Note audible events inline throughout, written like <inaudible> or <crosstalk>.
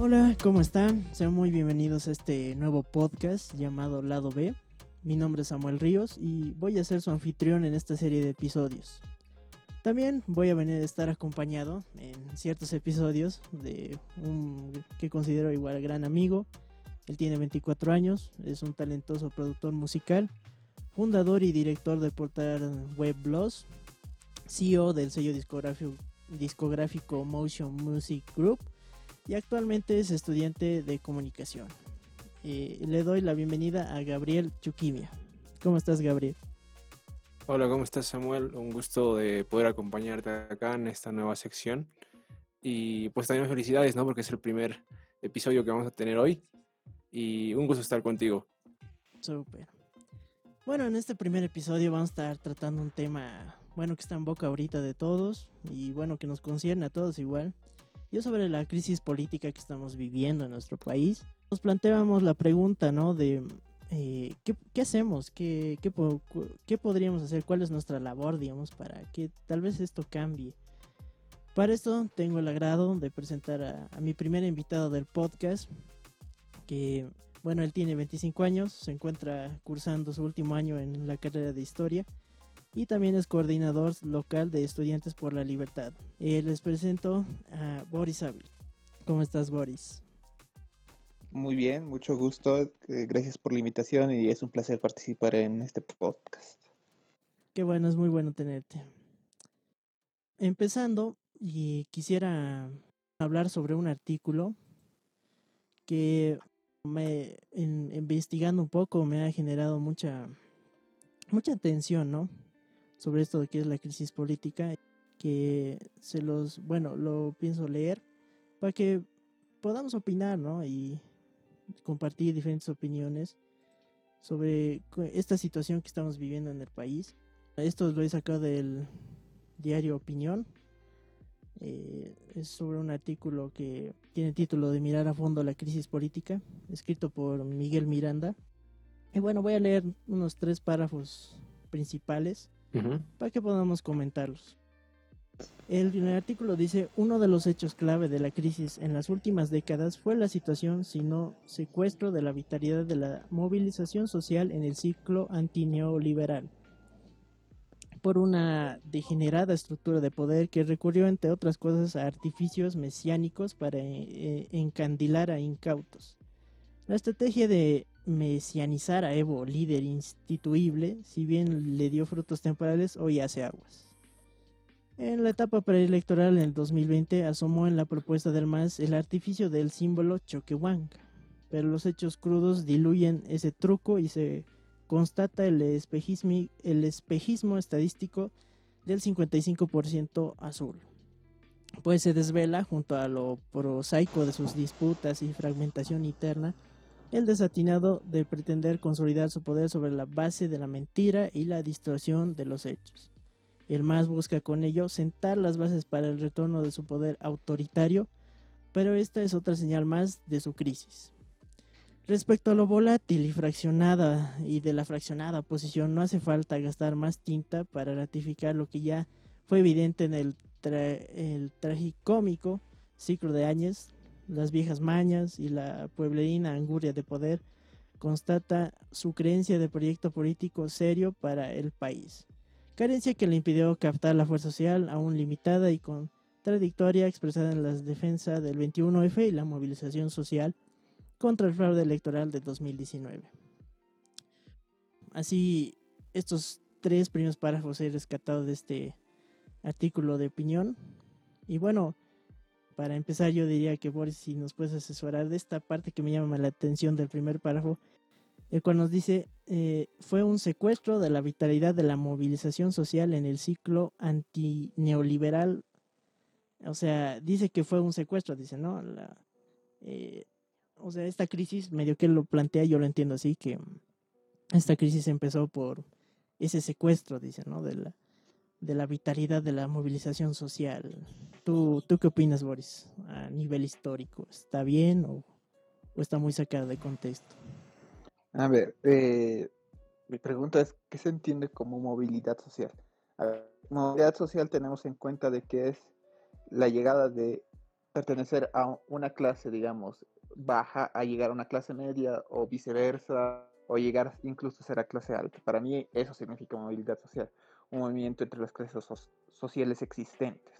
Hola, ¿cómo están? Sean muy bienvenidos a este nuevo podcast llamado Lado B. Mi nombre es Samuel Ríos y voy a ser su anfitrión en esta serie de episodios. También voy a venir a estar acompañado en ciertos episodios de un que considero igual gran amigo. Él tiene 24 años, es un talentoso productor musical, fundador y director de portal Web Blogs, CEO del sello discográfico Motion Music Group y actualmente es estudiante de comunicación. Eh, le doy la bienvenida a Gabriel Chuquimia. ¿Cómo estás, Gabriel? Hola, ¿cómo estás, Samuel? Un gusto de poder acompañarte acá en esta nueva sección. Y pues también felicidades, ¿no? Porque es el primer episodio que vamos a tener hoy. Y un gusto estar contigo. Súper. Bueno, en este primer episodio vamos a estar tratando un tema, bueno, que está en boca ahorita de todos y bueno, que nos concierne a todos igual. Yo sobre la crisis política que estamos viviendo en nuestro país, nos planteábamos la pregunta, ¿no? De eh, ¿qué, hacemos? ¿Qué, qué, podríamos hacer? ¿Cuál es nuestra labor, digamos, para que tal vez esto cambie? Para esto tengo el agrado de presentar a, a mi primer invitado del podcast, que, bueno, él tiene 25 años, se encuentra cursando su último año en la carrera de historia y también es coordinador local de Estudiantes por la Libertad. Eh, les presento a Boris Abel. ¿Cómo estás, Boris? Muy bien, mucho gusto. Eh, gracias por la invitación y es un placer participar en este podcast. Qué bueno, es muy bueno tenerte. Empezando, y quisiera hablar sobre un artículo que me, investigando un poco me ha generado mucha mucha atención, ¿no? Sobre esto de qué es la crisis política, que se los, bueno, lo pienso leer para que podamos opinar, ¿no? Y compartir diferentes opiniones sobre esta situación que estamos viviendo en el país. Esto lo he sacado del diario Opinión. Eh, es sobre un artículo que tiene el título de Mirar a fondo la crisis política, escrito por Miguel Miranda. Y bueno, voy a leer unos tres párrafos principales para que podamos comentarlos. El, el, artículo dice, uno de los hechos clave de la crisis en las últimas décadas fue la situación, sino secuestro de la vitalidad de la movilización social en el ciclo antineoliberal por una degenerada estructura de poder que recurrió, entre otras cosas, a artificios mesiánicos para eh, encandilar a incautos. La estrategia de mesianizar a Evo, líder instituible, si bien le dio frutos temporales, hoy hace aguas. En la etapa preelectoral en el 2020 asomó en la propuesta del MAS el artificio del símbolo Choquehuanca, pero los hechos crudos diluyen ese truco y se constata el espejismo, el espejismo estadístico del 55% azul. Pues se desvela, junto a lo prosaico de sus disputas y fragmentación interna, el desatinado de pretender consolidar su poder sobre la base de la mentira y la distorsión de los hechos. El MAS busca con ello sentar las bases para el retorno de su poder autoritario, pero esta es otra señal más de su crisis. Respecto a lo volátil y fraccionada y de la fraccionada posición, no hace falta gastar más tinta para ratificar lo que ya fue evidente en el, el tragicómico ciclo de Áñez, las viejas mañas y la pueblerina anguria de poder, constata su creencia de proyecto político serio para el país. Carencia que le impidió captar la fuerza social aún limitada y contradictoria expresada en la defensa del 21F y la movilización social contra el fraude electoral de 2019. Así, estos tres primeros párrafos he rescatado de este artículo de opinión. Y bueno, para empezar, yo diría que Boris, si nos puedes asesorar de esta parte que me llama la atención del primer párrafo, el cual nos dice, eh, fue un secuestro de la vitalidad de la movilización social en el ciclo antineoliberal. O sea, dice que fue un secuestro, dice, ¿no? La, eh, o sea, esta crisis, medio que lo plantea, yo lo entiendo así, que esta crisis empezó por ese secuestro, dice, ¿no? De la, de la vitalidad de la movilización social. ¿Tú, qué opinas, Boris, a nivel histórico? ¿Está bien o, está muy sacado de contexto? A ver, eh, mi pregunta es, ¿qué se entiende como movilidad social? Movilidad social tenemos en cuenta de que es la llegada de pertenecer a una clase, digamos, baja a llegar a una clase media o viceversa, o llegar incluso a ser a clase alta. Para mí eso significa movilidad social, un movimiento entre las clases sociales existentes.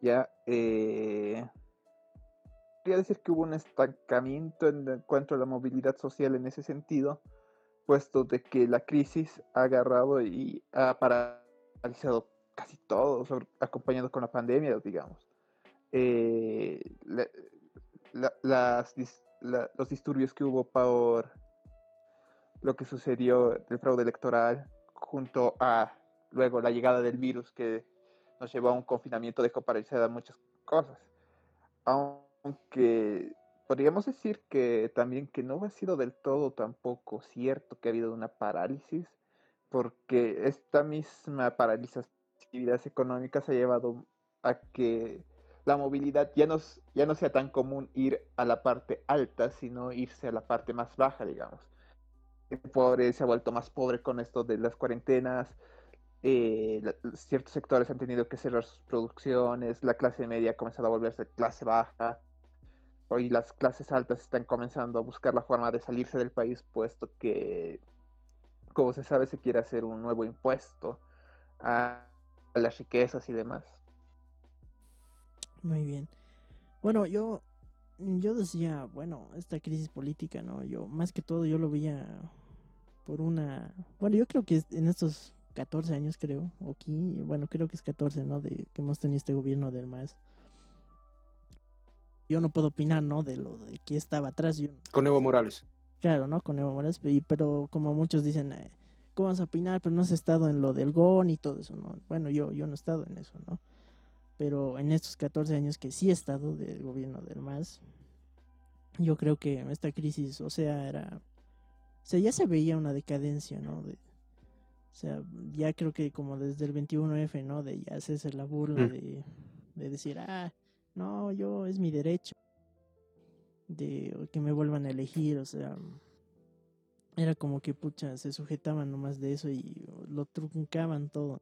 Ya, eh, podría decir que hubo un estancamiento en cuanto a la movilidad social en ese sentido, puesto de que la crisis ha agarrado y ha paralizado casi todo, acompañado con la pandemia, digamos. Eh, los disturbios que hubo por lo que sucedió del fraude electoral, junto a luego la llegada del virus que nos llevó a un confinamiento, dejó paralizadas muchas cosas. Aunque podríamos decir que también que no ha sido del todo tampoco cierto que ha habido una parálisis, porque esta misma parálisis de actividades económicas ha llevado a que la movilidad ya no, ya no sea tan común ir a la parte alta, sino irse a la parte más baja, digamos. El pobre se ha vuelto más pobre con esto de las cuarentenas, eh, ciertos sectores han tenido que cerrar sus producciones, la clase media ha comenzado a volverse clase baja, hoy las clases altas están comenzando a buscar la forma de salirse del país, puesto que, como se sabe, se quiere hacer un nuevo impuesto a, las riquezas y demás. Muy bien. Bueno, yo yo decía, bueno, esta crisis política, ¿no? Yo más que todo yo lo veía por una, bueno, yo creo que en estos 14 años creo, o aquí, bueno, creo que es 14, ¿no? De que hemos tenido este gobierno del MAS yo no puedo opinar, ¿no? De lo de que estaba atrás. Yo... Con Evo Morales. Claro, ¿no? Con Evo Morales, pero como muchos dicen, eh, ¿cómo vas a opinar? Pero no has estado en lo del GON y todo eso, ¿no? Bueno, yo, yo no he estado en eso, ¿no? Pero en estos 14 años que sí he estado del gobierno del MAS, yo creo que esta crisis, o sea, era... O sea, ya se veía una decadencia, ¿no? De, o sea, ya creo que como desde el 21F, ¿no? De ya hacerse la burla de, de decir, ah, no, yo es mi derecho de que me vuelvan a elegir, o sea, era como que pucha, se sujetaban nomás de eso y lo truncaban todo.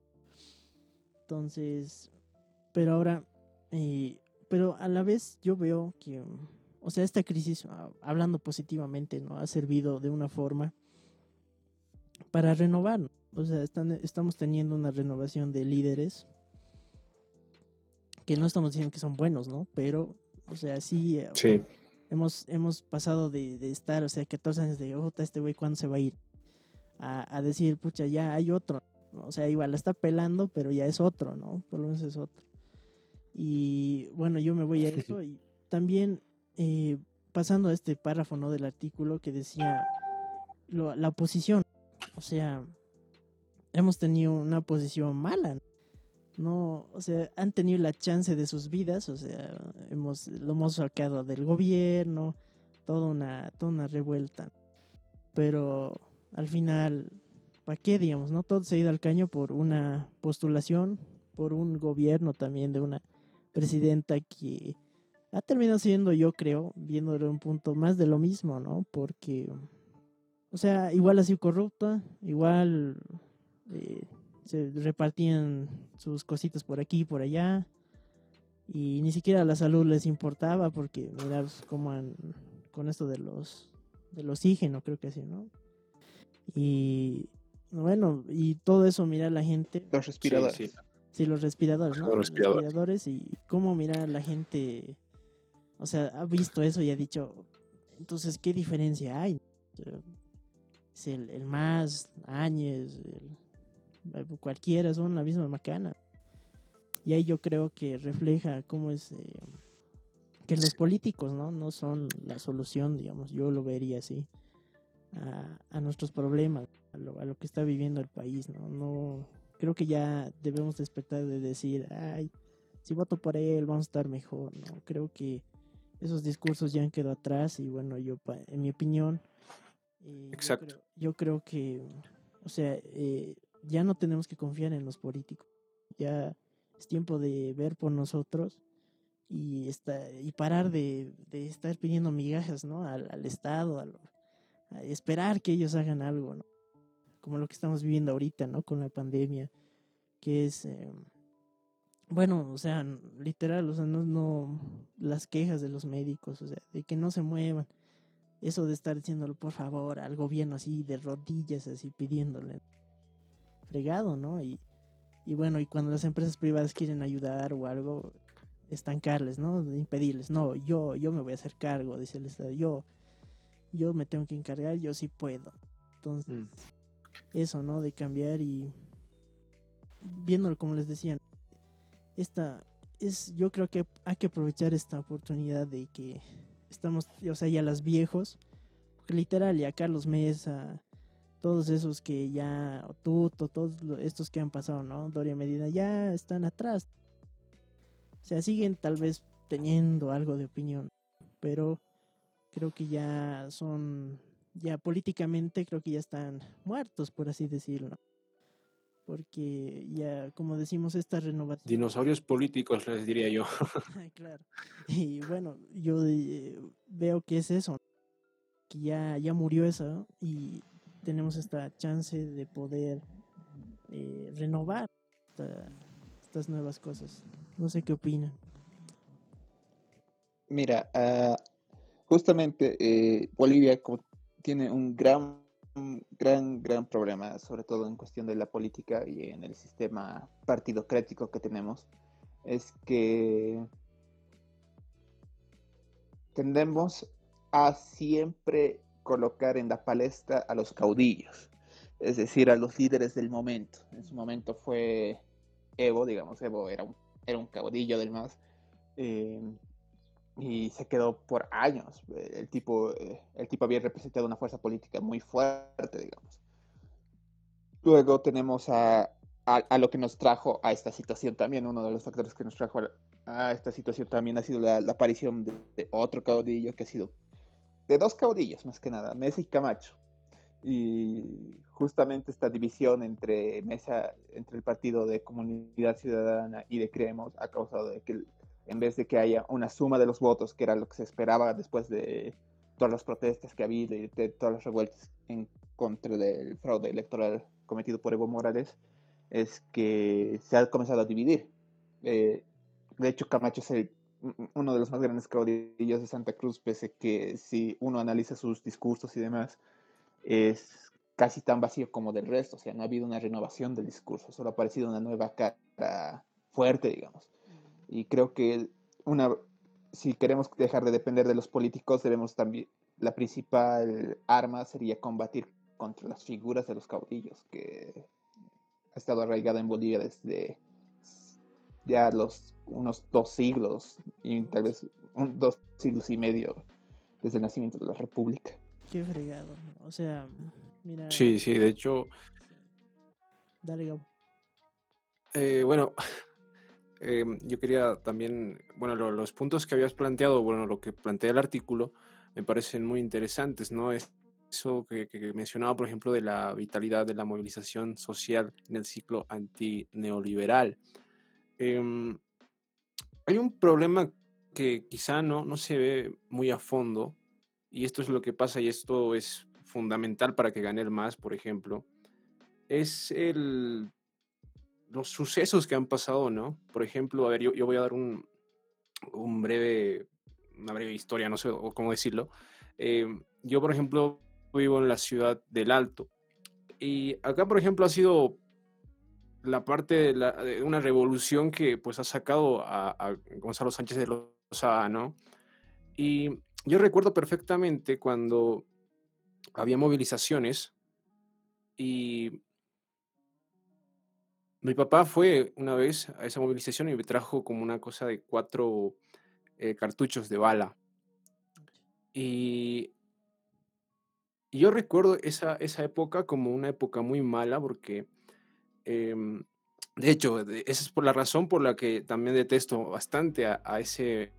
Entonces, pero ahora, eh, pero a la vez yo veo que, o sea, esta crisis, ah, hablando positivamente, ¿no? Ha servido de una forma para renovar, o sea, están, estamos teniendo una renovación de líderes que no estamos diciendo que son buenos, ¿no? Pero, o sea, sí, eh, sí. hemos, hemos pasado de, de, estar, o sea, 14 años de, oh, este güey, ¿cuándo se va a ir? A, a, decir, pucha, ya hay otro. O sea, igual la está pelando, pero ya es otro, ¿no? Por lo menos es otro. Y bueno, yo me voy a eso y también eh, pasando a este párrafo, ¿no? Del artículo que decía lo, la oposición. O sea, hemos tenido una posición mala, ¿no? o sea, han tenido la chance de sus vidas, o sea, hemos, lo hemos sacado del gobierno, toda una, toda una revuelta. Pero al final, ¿para qué, digamos, no? Todo se ha ido al caño por una postulación, por un gobierno también de una presidenta que ha terminado siendo, yo creo, viéndolo un punto más de lo mismo, ¿no? Porque, o sea, igual ha sido corrupta, igual eh, se repartían sus cositas por aquí y por allá. Y ni siquiera la salud les importaba porque mira pues, como con esto de los del oxígeno creo que así no y bueno y todo eso mira la gente los respiradores. sí, los respiradores no los respiradores. y cómo mira la gente o sea ha visto eso y ha dicho entonces qué diferencia hay es el, el más Áñez el cualquiera son la misma macana. Y ahí yo creo que refleja cómo es eh, que los políticos no no son la solución, digamos, yo lo vería así, a, nuestros problemas, a lo, que está viviendo el país, ¿no? no Creo que ya debemos despertar de decir, ay, si voto por él vamos a estar mejor, ¿no? Creo que esos discursos ya han quedado atrás y bueno, yo, en mi opinión, eh, Exacto. Yo, creo, que, o sea, eh, ya no tenemos que confiar en los políticos. Ya es tiempo de ver por nosotros y, está, y parar de, estar pidiendo migajas ¿no? al, Estado, a, esperar que ellos hagan algo, ¿no? como lo que estamos viviendo ahorita ¿no? con la pandemia, que es, eh, bueno, o sea, literal, o sea, no, no, las quejas de los médicos, o sea, de que no se muevan, eso de estar diciéndolo por favor al gobierno así de rodillas, así pidiéndole, fregado, ¿no? Y, y bueno, y cuando las empresas privadas quieren ayudar o algo, estancarles, ¿no? Impedirles, no, yo, yo me voy a hacer cargo, dice el Estado, yo, yo me tengo que encargar, yo sí puedo. Entonces, mm. eso, ¿no? De cambiar y viéndolo como les decía, esta es, yo creo que hay que aprovechar esta oportunidad de que estamos, o sea, ya las viejos, literal, ya Carlos Mesa, todos esos que ya, Tuto, todos estos que han pasado, ¿no? Doria Medina, ya están atrás. O sea, siguen tal vez teniendo algo de opinión, pero creo que ya son, ya políticamente creo que ya están muertos, por así decirlo porque ya, como decimos, esta renovación. Dinosaurios políticos, les diría yo. <laughs> claro. Y bueno, yo eh, veo que es eso, que ya, ya murió eso y tenemos esta chance de poder eh, renovar estas nuevas cosas. No sé qué opinan. Mira, uh, justamente eh, Bolivia tiene un gran gran, gran problema, sobre todo en cuestión de la política y en el sistema partidocrático que tenemos, es que tendemos a siempre colocar en la palestra a los caudillos, es decir, a los líderes del momento. En su momento fue Evo, digamos, Evo era un, era un caudillo del MAS. Eh, y se quedó por años. El tipo, eh, el tipo había representado una fuerza política muy fuerte, digamos. Luego tenemos a, a, lo que nos trajo a esta situación también. Uno de los factores que nos trajo a, esta situación también ha sido la, aparición de, otro caudillo que ha sido de dos caudillos más que nada, Mesa y Camacho. Y justamente esta división entre Mesa, entre el partido de Comunidad Ciudadana y de Creemos ha causado de que en vez de que haya una suma de los votos, que era lo que se esperaba después de todas las protestas que ha habido y de todas las revueltas en contra del fraude electoral cometido por Evo Morales, es que se ha comenzado a dividir. Eh, de hecho, Camacho es uno de los más grandes caudillos de Santa Cruz, pese que si uno analiza sus discursos y demás, es casi tan vacío como del resto. O sea, no ha habido una renovación del discurso, solo ha aparecido una nueva cara fuerte, digamos. Y creo que una, si queremos dejar de depender de los políticos, debemos también, la principal arma sería combatir contra las figuras de los caudillos, que ha estado arraigada en Bolivia desde ya los unos dos siglos y tal vez dos siglos y medio desde el nacimiento de la República. Qué fregado. O sea, mira. Sí, sí, de hecho. Dale, eh, bueno, <laughs> Em, yo quería también, bueno, los puntos que habías planteado, bueno, lo que plantea el artículo, me parecen muy interesantes, ¿no? Es eso que, mencionaba, por ejemplo, de la vitalidad de la movilización social en el ciclo antineoliberal. Eh, hay un problema que quizá no, no se ve muy a fondo, y esto es lo que pasa, y esto es fundamental para que gane el MAS, por ejemplo, es el los sucesos que han pasado, ¿no? Por ejemplo, a ver, yo, yo voy a dar un, un, breve, una breve historia, no sé cómo decirlo. Eh, yo, por ejemplo, vivo en la ciudad del Alto. Y acá, por ejemplo, ha sido la parte de, de una revolución que pues ha sacado a, a Gonzalo Sánchez de Lozada, ¿no? Y yo recuerdo perfectamente cuando había movilizaciones y mi papá fue una vez a esa movilización y me trajo como una cosa de cuatro eh, cartuchos de bala. Y, yo recuerdo esa, esa época como una época muy mala porque, em, de hecho, esa es por la razón por la que también detesto bastante a, <laughs> ese,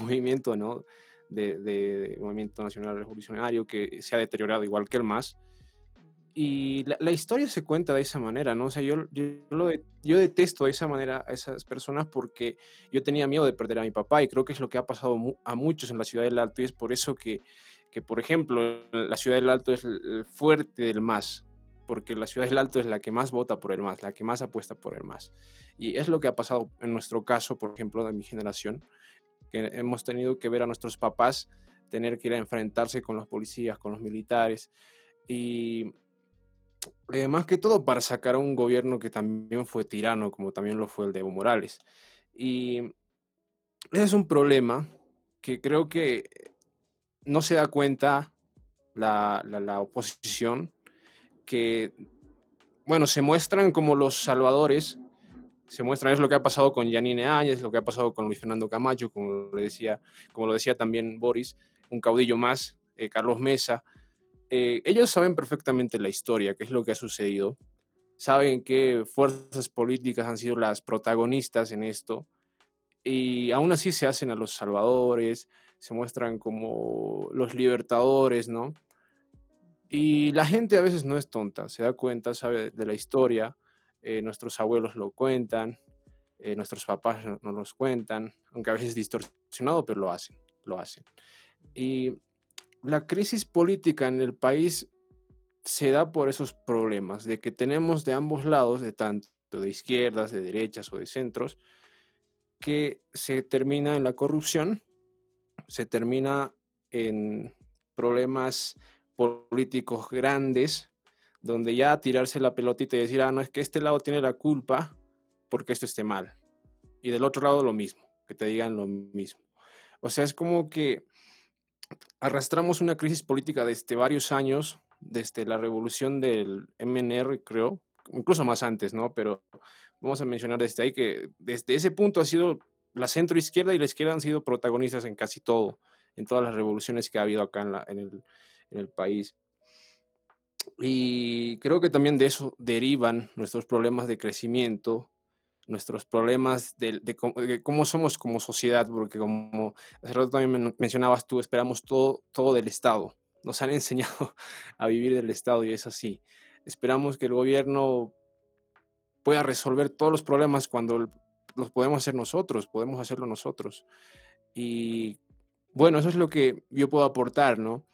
movimiento, ¿no? De, Movimiento Nacional Revolucionario que se ha deteriorado igual que el MAS y la, historia se cuenta de esa manera, ¿no? O yo, yo, detesto de esa manera a esas personas porque yo tenía miedo de perder a mi papá y creo que es lo que ha pasado a muchos en la ciudad del Alto y es por eso que, que por ejemplo, la ciudad del Alto es el fuerte del MAS. Porque la ciudad del Alto es la que más vota por el MAS, la que más apuesta por el MAS. Y es lo que ha pasado en nuestro caso, por ejemplo, de mi generación, que hemos tenido que ver a nuestros papás tener que ir a enfrentarse con los policías, con los militares, y eh, más que todo para sacar a un gobierno que también fue tirano, como también lo fue el de Evo Morales. Y ese es un problema que creo que no se da cuenta la, la, oposición, que, bueno, se muestran como los salvadores, se muestran, es lo que ha pasado con Yanine Áñez, lo que ha pasado con Luis Fernando Camacho, como lo decía, como lo decía también Boris, un caudillo más, eh, Carlos Mesa. Eh, ellos saben perfectamente la historia, qué es lo que ha sucedido, saben qué fuerzas políticas han sido las protagonistas en esto, y aún así se hacen a los salvadores, se muestran como los libertadores, ¿no? Y la gente a veces no es tonta, se da cuenta, sabe de la historia, eh, nuestros abuelos lo cuentan, eh, nuestros papás no, nos los cuentan, aunque a veces distorsionado, pero lo hacen, lo hacen. Y la crisis política en el país se da por esos problemas, de que tenemos de ambos lados, de tanto de izquierdas, de derechas o de centros, que se termina en la corrupción, se termina en problemas políticos grandes, donde ya tirarse la pelotita y decir, ah, no, es que este lado tiene la culpa porque esto esté mal. Y del otro lado lo mismo, que te digan lo mismo. O sea, es como que arrastramos una crisis política desde varios años, desde la revolución del MNR, creo, incluso más antes, ¿no? Pero vamos a mencionar desde ahí que desde ese punto ha sido la centro izquierda y la izquierda han sido protagonistas en casi todo, en todas las revoluciones que ha habido acá en, la, en, el, en el país. Y creo que también de eso derivan nuestros problemas de crecimiento, nuestros problemas de, de, cómo somos como sociedad, porque como hace rato también mencionabas tú, esperamos todo, todo del Estado. Nos han <laughs> enseñado a vivir del Estado y es así. Esperamos que el gobierno pueda resolver todos los problemas cuando los podemos hacer nosotros, podemos hacerlo nosotros. Y bueno, eso es lo que yo puedo aportar, ¿no?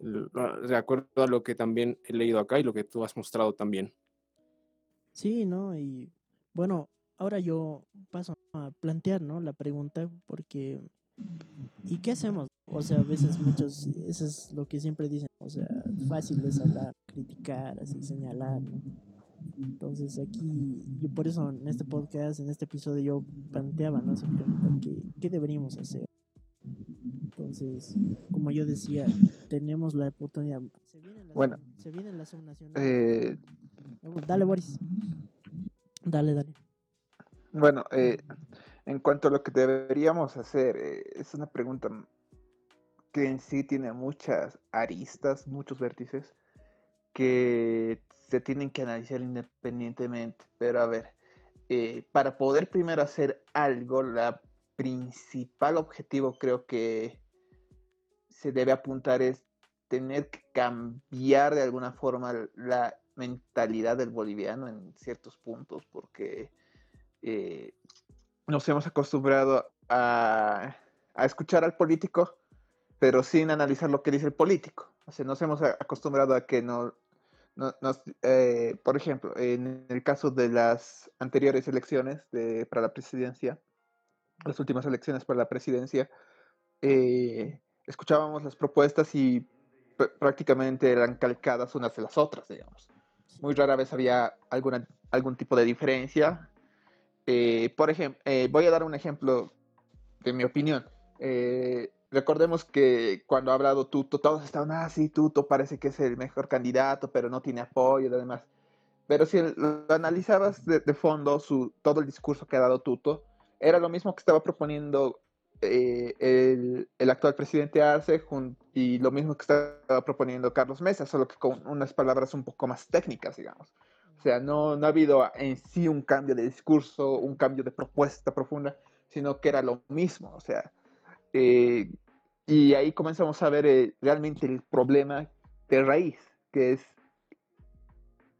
De acuerdo a lo que también he leído acá y lo que tú has mostrado también. Sí, ¿no? Y bueno, ahora yo paso a plantear, ¿no? La pregunta, porque ¿y qué hacemos? O sea, a veces muchos, eso es lo que siempre dicen, o sea, fácil es hablar, criticar, así señalar, ¿no? Entonces aquí, yo por eso en este podcast, en este episodio, yo planteaba, ¿no? ¿qué, ¿qué deberíamos hacer? Entonces, como yo decía, tenemos la oportunidad. Se vienen las, bueno, se vienen las eh, dale, Boris. Dale, dale. Bueno, eh, en cuanto a lo que deberíamos hacer, eh, es una pregunta que en sí tiene muchas aristas, muchos vértices, que se tienen que analizar independientemente. Pero a ver, eh, para poder primero hacer algo, la principal objetivo creo que se debe apuntar es tener que cambiar de alguna forma la mentalidad del boliviano en ciertos puntos, porque eh, nos hemos acostumbrado a, a, escuchar al político, pero sin analizar lo que dice el político. O sea, nos hemos acostumbrado a que no, eh, por ejemplo, en el caso de las anteriores elecciones de, para la presidencia, las últimas elecciones para la presidencia, eh, escuchábamos las propuestas y prácticamente eran calcadas unas de las otras, digamos. Muy rara vez había alguna, algún tipo de diferencia. Eh, por ejemplo, voy a dar un ejemplo de mi opinión recordemos que cuando ha hablado Tuto, todos estaban, ah, sí, Tuto parece que es el mejor candidato, pero no tiene apoyo y demás. Pero si lo analizabas de, fondo, su, todo el discurso que ha dado Tuto, era lo mismo que estaba proponiendo eh, el, actual presidente Arce y lo mismo que estaba proponiendo Carlos Mesa, solo que con unas palabras un poco más técnicas, digamos. O sea, no, no ha habido en sí un cambio de discurso, un cambio de propuesta profunda, sino que era lo mismo. O sea, eh, y ahí comenzamos a ver eh, realmente el problema de raíz, que es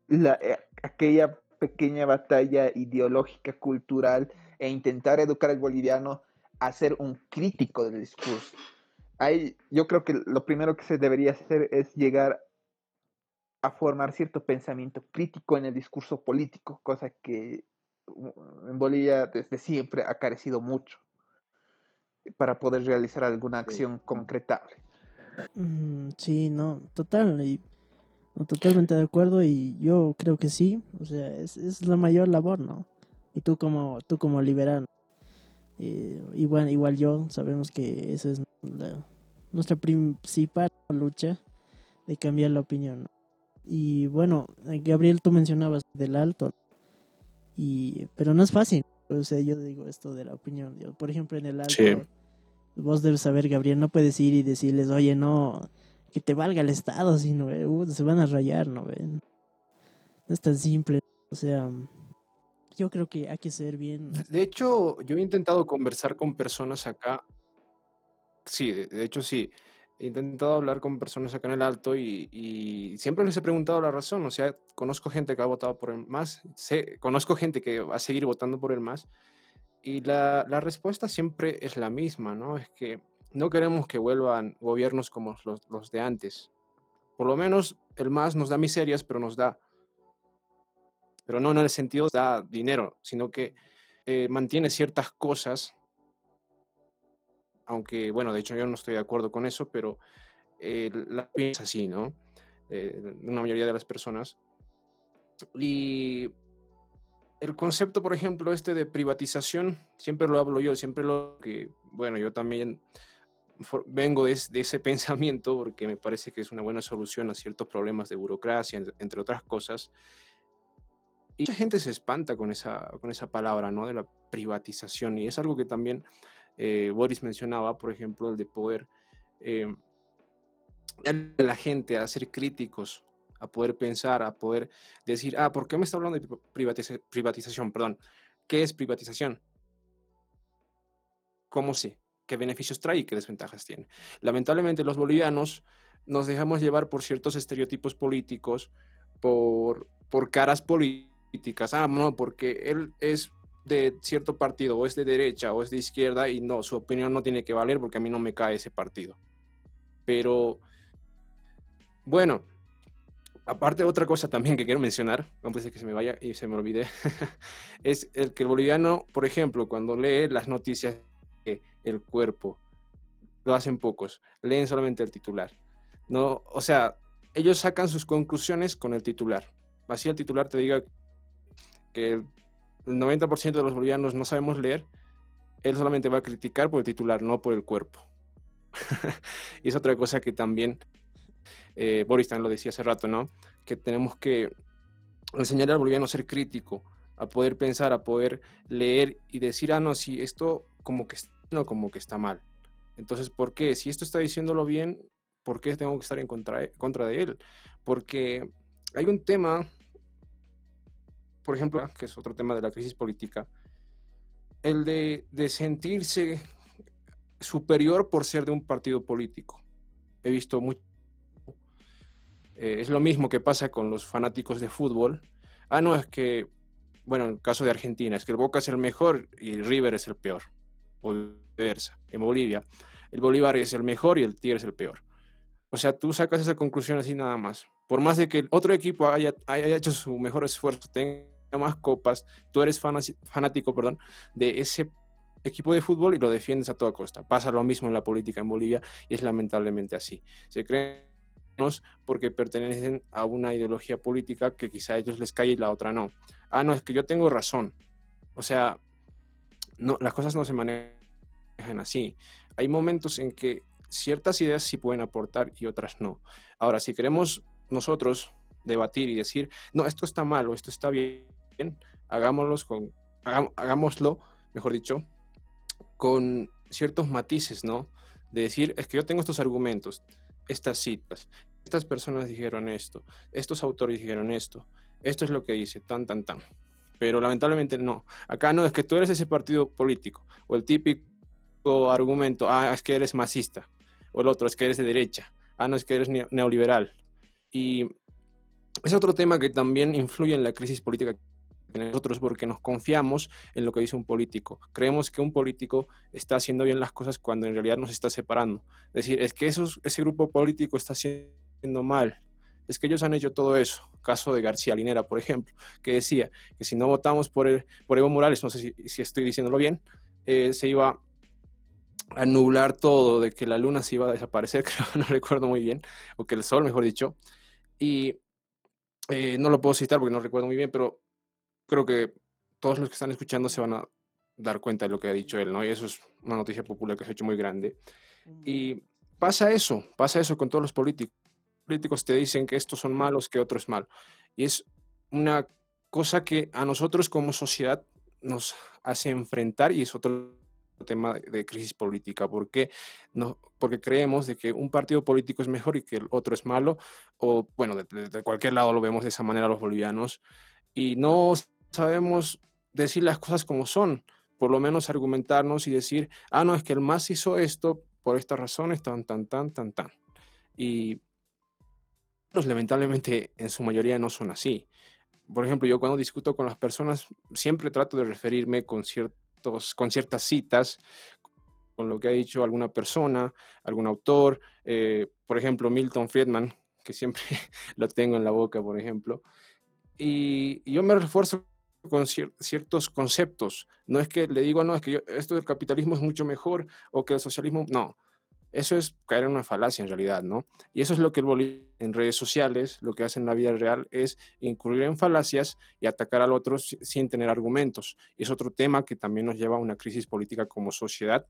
la, eh, aquella pequeña batalla ideológica, cultural, e intentar educar al boliviano a ser un crítico del discurso. Ahí yo creo que lo primero que se debería hacer es llegar a formar cierto pensamiento crítico en el discurso político, cosa que en Bolivia desde siempre ha carecido mucho para poder realizar alguna acción concretable. Mm, sí, no, total, y, totalmente de acuerdo y yo creo que sí, o sea, es, es la mayor labor, ¿no? Y tú como, tú como liberal, eh, igual, igual yo, sabemos que esa es nuestra principal lucha de cambiar la opinión. Y bueno, Gabriel, tú mencionabas del alto, y, pero no es fácil. O sea, yo digo esto de la opinión. por ejemplo, en el alto, vos debes saber, Gabriel, no puedes ir y decirles, oye, no, que te valga el Estado, sino uh, se van a rayar, ¿no ven? No es tan simple. O sea, yo creo que hay que ser bien. De hecho, yo he intentado conversar con personas acá. Sí, de hecho sí. He intentado hablar con personas acá en el Alto y, siempre les he preguntado la razón. O sea, conozco gente que ha votado por el MAS, sé, conozco gente que va a seguir votando por el MAS y la, la respuesta siempre es la misma, ¿no? Es que no queremos que vuelvan gobiernos como los, los de antes. Por lo menos el MAS nos da miserias, pero nos da. Pero no en el sentido de da dinero, sino que eh, mantiene ciertas cosas aunque bueno, de hecho yo no estoy de acuerdo con eso, pero eh, la piensa así, ¿no? Eh, una mayoría de las personas. Y el concepto, por ejemplo, este de privatización, siempre lo hablo yo, siempre lo que, bueno, yo también vengo de, ese <laughs> pensamiento porque me parece que es una buena solución a ciertos problemas de burocracia, entre otras cosas. Y mucha gente se espanta con esa, con esa palabra, ¿no? De la privatización. Y es algo que también eh, Boris mencionaba, por ejemplo, el de poder eh, la gente a ser críticos, a poder pensar, a poder decir, ah, ¿por qué me está hablando de privatización? Perdón, ¿qué es privatización? ¿Cómo sé? ¿Qué beneficios trae y qué desventajas tiene? Lamentablemente los bolivianos nos dejamos llevar por ciertos estereotipos políticos, por, por caras políticas. Ah, no, porque él es de cierto partido, o es de derecha o es de izquierda, y no, su opinión no tiene que valer porque a mí no me cae ese partido. Pero, bueno, aparte otra cosa también que quiero mencionar, antes de que se me vaya y se me olvide, <laughs> es el que el boliviano, por ejemplo, cuando lee las noticias de el cuerpo, lo hacen pocos, leen solamente el titular. No, o sea, ellos sacan sus conclusiones con el titular. Así el titular te diga que el 90% de los bolivianos no sabemos leer, él solamente va a criticar por el titular, no por el cuerpo. <laughs> y es otra cosa que también eh, Boris también lo decía hace rato, ¿no? Que tenemos que enseñar al boliviano a ser crítico, a poder pensar, a poder leer y decir, ah, no, si esto como que, no, como que está mal. Entonces, ¿por qué? Si esto está diciéndolo bien, ¿por qué tengo que estar en contra, contra de él? Porque hay un tema por ejemplo, que es otro tema de la crisis política, el de, sentirse superior por ser de un partido político. He visto mucho. Eh, es lo mismo que pasa con los fanáticos de fútbol. Ah, no, es que, bueno, en el caso de Argentina, es que el Boca es el mejor y el River es el peor. O viceversa. En Bolivia, el Bolívar es el mejor y el Tigre es el peor. O sea, tú sacas esa conclusión así nada más. Por más de que el otro equipo haya, haya hecho su mejor esfuerzo, tenga más copas, tú eres fanático, perdón, de ese equipo de fútbol y lo defiendes a toda costa. Pasa lo mismo en la política en Bolivia y es lamentablemente así. Se creen porque pertenecen a una ideología política que quizá a ellos les cae y la otra no. Ah, no, es que yo tengo razón. O sea, no, las cosas no se manejan así. Hay momentos en que ciertas ideas sí pueden aportar y otras no. Ahora, si queremos nosotros debatir y decir, no, esto está mal o esto está bien, hagámoslo con, hagámoslo, mejor dicho, con ciertos matices, ¿no? De decir, es que yo tengo estos argumentos, estas citas, estas personas dijeron esto, estos autores dijeron esto, esto es lo que dice, tan, tan, tan. Pero lamentablemente no. Acá no es que tú eres ese partido político, o el típico argumento, ah, es que eres masista, o el otro es que eres de derecha, ah, no es que eres neoliberal. Y es otro tema que también influye en la crisis política nosotros porque nos confiamos en lo que dice un político. Creemos que un político está haciendo bien las cosas cuando en realidad nos está separando. Es decir, es que ese grupo político está haciendo mal. es que ellos han hecho todo eso. Caso de García Linera, por ejemplo, que decía que si no votamos por, el, por Evo Morales, no sé si, si estoy diciéndolo bien, eh, se iba a nublar todo, de que la luna se iba a desaparecer, <laughs> creo, no recuerdo muy bien, o que el sol, mejor dicho. Y eh, no lo puedo citar porque no recuerdo muy bien, pero creo que todos los que están escuchando se van a dar cuenta de lo que ha dicho él, ¿no? Y eso es una noticia popular que se ha hecho muy grande. Y pasa eso, pasa eso con todos los políticos. Políticos te dicen que estos son malos, que otro es malo. Y es una cosa que a nosotros como sociedad nos hace enfrentar y es otro tema de crisis política. ¿Por qué? No, porque creemos de que un partido político es mejor y que el otro es malo, o bueno, de, de cualquier lado lo vemos de esa manera los bolivianos, y no sabemos decir las cosas como son, por lo menos argumentarnos y decir, ah, no, es que el MAS hizo esto por estas razones, tan, tan, tan, tan, tan. Y pues, lamentablemente en su mayoría no son así. Por ejemplo, yo cuando discuto con las personas siempre trato de referirme con, ciertos, con ciertas citas, con lo que ha dicho alguna persona, algún autor, eh, por ejemplo, Milton Friedman, que siempre <laughs> lo tengo en la boca, por ejemplo, y, yo me refuerzo con ciertos conceptos. No es que le digo, no, es que esto del capitalismo es mucho mejor o que el socialismo, no. Eso es caer en una falacia en realidad, ¿no? Y eso es lo que el en redes sociales, lo que hace en la vida real es incurrir en falacias y atacar al otro sin tener argumentos. Es otro tema que también nos lleva a una crisis política como sociedad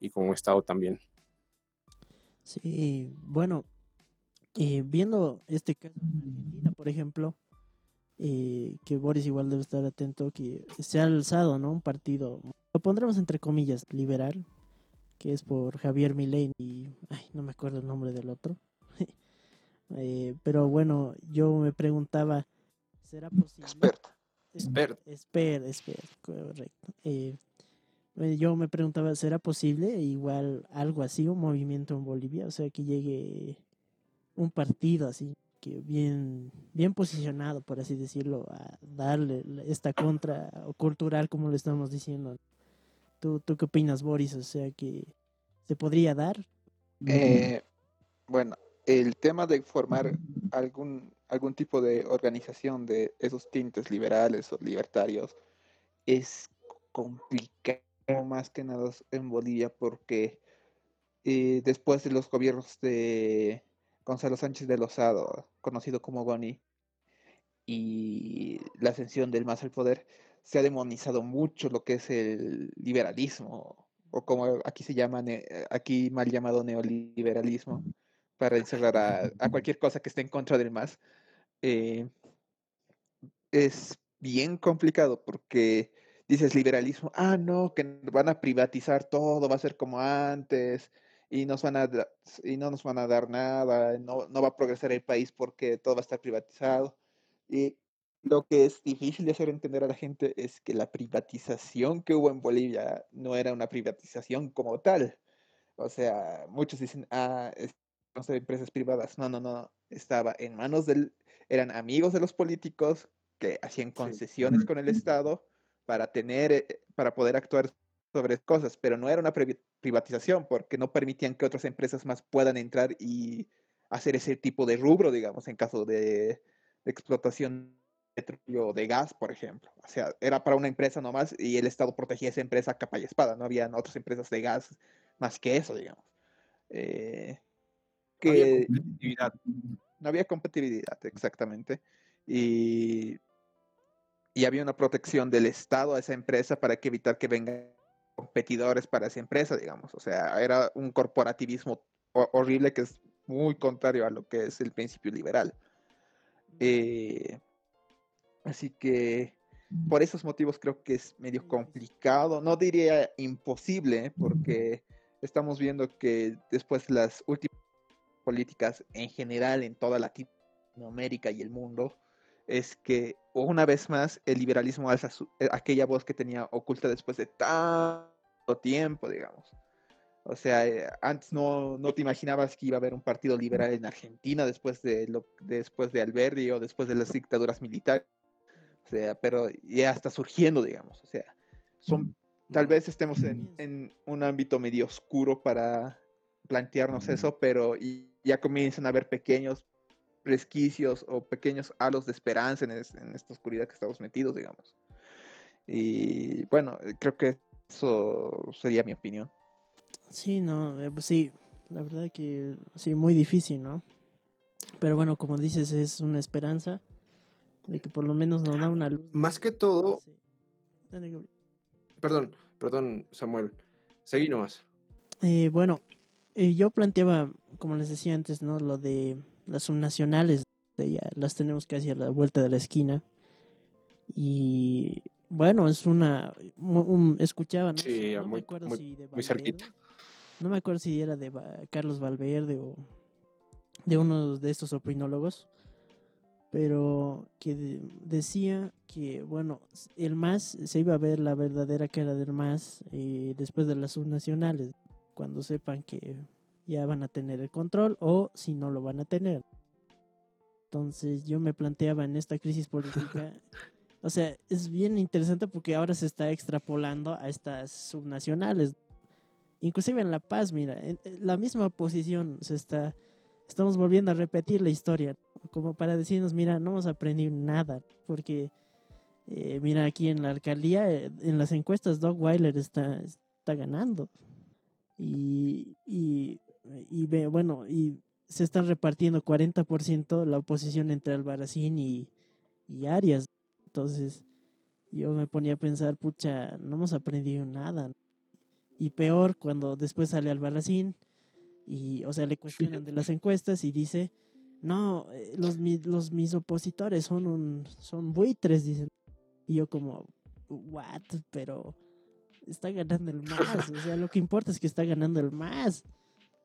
y como Estado también. Sí, bueno, viendo este caso de Argentina, por ejemplo, eh, que Boris igual debe estar atento, que se ha alzado, ¿no? Un partido, lo pondremos entre comillas, liberal, que es por Javier Milei y, ay, no me acuerdo el nombre del otro. <laughs> eh, pero bueno, yo me preguntaba, ¿será posible? Expert. Expert. Expert, correcto. Eh, yo me preguntaba, ¿será posible igual algo así, un movimiento en Bolivia? O sea, que llegue un partido así, que bien, bien posicionado, por así decirlo, a darle esta contra o cultural, como le estamos diciendo. ¿Tú, ¿Tú qué opinas, Boris? O sea, que se podría dar. Eh, bueno, el tema de formar algún, algún tipo de organización de esos tintes liberales o libertarios es complicado más que nada en Bolivia porque eh, después de los gobiernos de Gonzalo Sánchez de Lozado, conocido como Goni, y la ascensión del MAS al poder, se ha demonizado mucho lo que es el liberalismo, o como aquí se llama, aquí mal llamado neoliberalismo, para encerrar a, cualquier cosa que esté en contra del MAS. Eh, es bien complicado porque dices liberalismo, ah, no, que van a privatizar todo, va a ser como antes, y, nos van a, y no nos van a dar nada, no, no va a progresar el país porque todo va a estar privatizado. Y lo que es difícil de hacer entender a la gente es que la privatización que hubo en Bolivia no era una privatización como tal. O sea, muchos dicen, ah, no sé, empresas privadas. No, no, no. Estaba en manos del, eran amigos de los políticos que hacían concesiones con el <clears throat> Estado para tener, eh, para poder actuar sobre cosas, pero no era una privatización porque no permitían que otras empresas más puedan entrar y hacer ese tipo de rubro, digamos, en caso de, explotación de petróleo o de gas, por ejemplo. O sea, era para una empresa nomás y el Estado protegía esa empresa capa y espada. No había otras empresas de gas más que eso, digamos. Eh, que no había competitividad. No había competitividad, exactamente. Y, y había una protección del Estado a esa empresa para que evitar que vengan competidores para esa empresa, digamos. O sea, era un corporativismo horrible que es muy contrario a lo que es el principio liberal. Eh, así que por esos motivos creo que es medio complicado, no diría imposible, porque estamos viendo que después las últimas políticas en general en toda Latinoamérica y el mundo es que una vez más el liberalismo alza eh, aquella voz que tenía oculta después de tanto tiempo, digamos. O sea, eh, antes no, no, te imaginabas que iba a haber un partido liberal en Argentina después de, lo, después de Alberti o después de las dictaduras militares. O sea, pero ya está surgiendo, digamos. O sea, son, tal vez estemos en, en un ámbito medio oscuro para plantearnos eso, pero ya comienzan a haber pequeños resquicios o pequeños halos de esperanza en, en esta oscuridad que estamos metidos, digamos. Y bueno, creo que eso sería mi opinión. Sí, no, eh, pues sí, la verdad que sí, muy difícil, ¿no? Pero bueno, como dices, es una esperanza de que por lo menos nos da una luz. Más que todo... Perdón, perdón, Samuel. Seguí nomás. Eh, bueno, eh, yo planteaba, como les decía antes, ¿no? Lo de las subnacionales, ya las tenemos casi a la vuelta de la esquina. Y bueno, es una. escuchaba, ¿no? Sí, muy, me acuerdo si de muy cerquita. No me acuerdo si era de Carlos Valverde o de uno de estos opinólogos, pero que decía que, bueno, el MAS se iba a ver la verdadera cara del MAS eh, después de las subnacionales, cuando sepan que ya van a tener el control o si no lo van a tener. Entonces yo me planteaba en esta crisis política, <laughs> o sea, es bien interesante porque ahora se está extrapolando a estas subnacionales. Inclusive en La Paz, mira, en la misma posición se está, estamos volviendo a repetir la historia, como para decirnos, mira, no hemos aprendido nada, porque eh, mira, aquí en la alcaldía, eh, en las encuestas, Doug Weiler está, está ganando. Y, y y ve, bueno, y se están repartiendo 40% la oposición entre Albarracín y, y Arias. Entonces, yo me ponía a pensar, pucha, no hemos aprendido nada. Y peor cuando después sale Albarracín y, o sea, le cuestionan de las encuestas y dice, no, eh, los, los mis opositores son un, son buitres, dicen. Y yo como, what, pero está ganando el más. O sea, lo que importa es que está ganando el más.